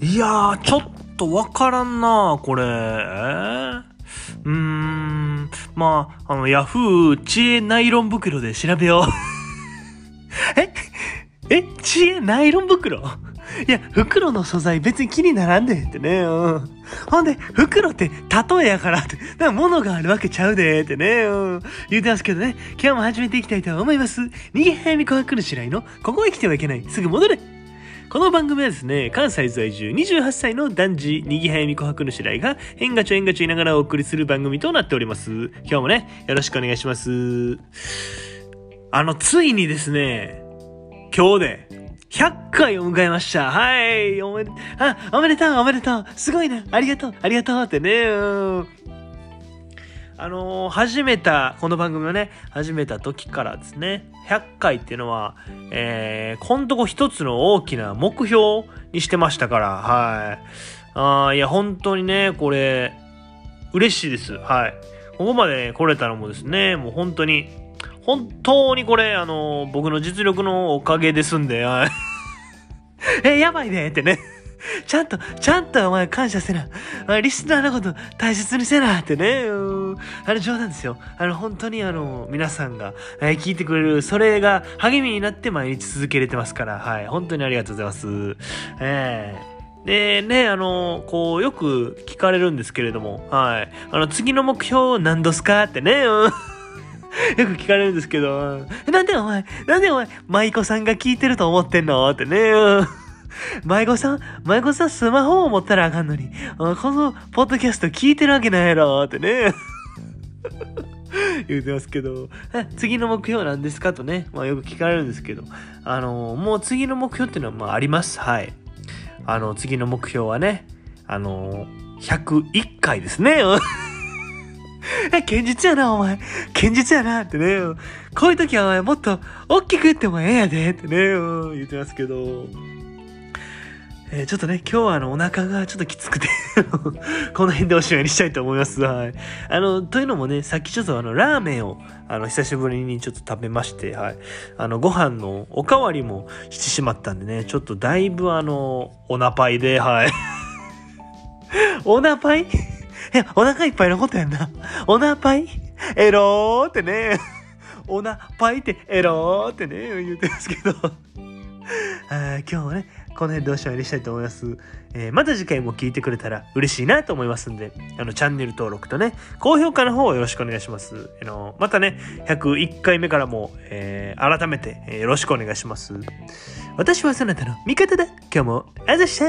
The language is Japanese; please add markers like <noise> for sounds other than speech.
いやー、ちょっとわからんなこれ。うーん、まあ、あの、ヤフー知恵ナイロン袋で調べよう。<laughs> え？え？知恵ナイロン袋？いや、袋の素材別に気にならんでってね。うん。ほんで、袋って例えやからって、だから物があるわけちゃうでってね。うん。言うてますけどね、今日も始めていきたいと思います。逃げ早み琥珀の白井の、ここへ来てはいけない。すぐ戻れ。この番組はですね、関西在住28歳の男児、にぎはやみ琥珀の白井が、変ガチョ変ガチョ言いながらお送りする番組となっております。今日もね、よろしくお願いします。あの、ついにですね、今日で、100回を迎えました。はい。おめで、あ、おめでとう、おめでとう。すごいな。ありがとう、ありがとうってね。うんあのー始めた、この番組をね、始めた時からですね、100回っていうのは、えー、こんとこ一つの大きな目標にしてましたから、はい。あーいや、本当にね、これ、嬉しいです。はい。ここまで来れたのもですね、もう本当に、本当にこれ、あのー僕の実力のおかげですんで、はい。<laughs> え、やばいねってね。<laughs> ちゃんと、ちゃんとお前感謝せな。リスナーのこと大切にせなってね。あの冗談ですよ。あの本当にあの皆さんが、え聞いてくれる、それが励みになって毎日続けれてますから、はい。本当にありがとうございます。えーでね、あの、こう、よく聞かれるんですけれども、はい。あの、次の目標何度すかってね、うん <laughs> よく聞かれるんですけど、なんでお前、なんでお前、舞妓さんが聞いてると思ってんの？ってね、うん <laughs> 舞妓さん、舞妓さんスマホを持ったらあかんのに、このポッドキャスト聞いてるわけないやろってね。<laughs> 言うてますけど、次の目標なんですかとね、まあよく聞かれるんですけど、あの、もう次の目標っていうのはまああります。はい。あの、次の目標はね、あの、101回ですね。<laughs> え、堅実やな、お前。堅実やな、ってね。こういう時はお前もっと大きく言ってもええやで、ってね、言ってますけど。えーちょっとね、今日はあの、お腹がちょっときつくて、<laughs> この辺でおしまいにしたいと思います。はい。あの、というのもね、さっきちょっとあの、ラーメンを、あの、久しぶりにちょっと食べまして、はい。あの、ご飯のおかわりもしてしまったんでね、ちょっとだいぶあの、おなぱいで、はい。<laughs> おなぱい？<laughs> いや、お腹いっぱいのことやんな。おなぱい？エローってね。おなぱいってエローってね、言うてますけど。あ今日はね、この辺でおしまいにしたいと思います。えーまた次回も聞いてくれたら嬉しいなと思いますんで、あの、チャンネル登録とね、高評価の方をよろしくお願いします。あの、またね、101回目からも、えー改めて、えよろしくお願いします。私はそなたの味方だ。今日も、あざした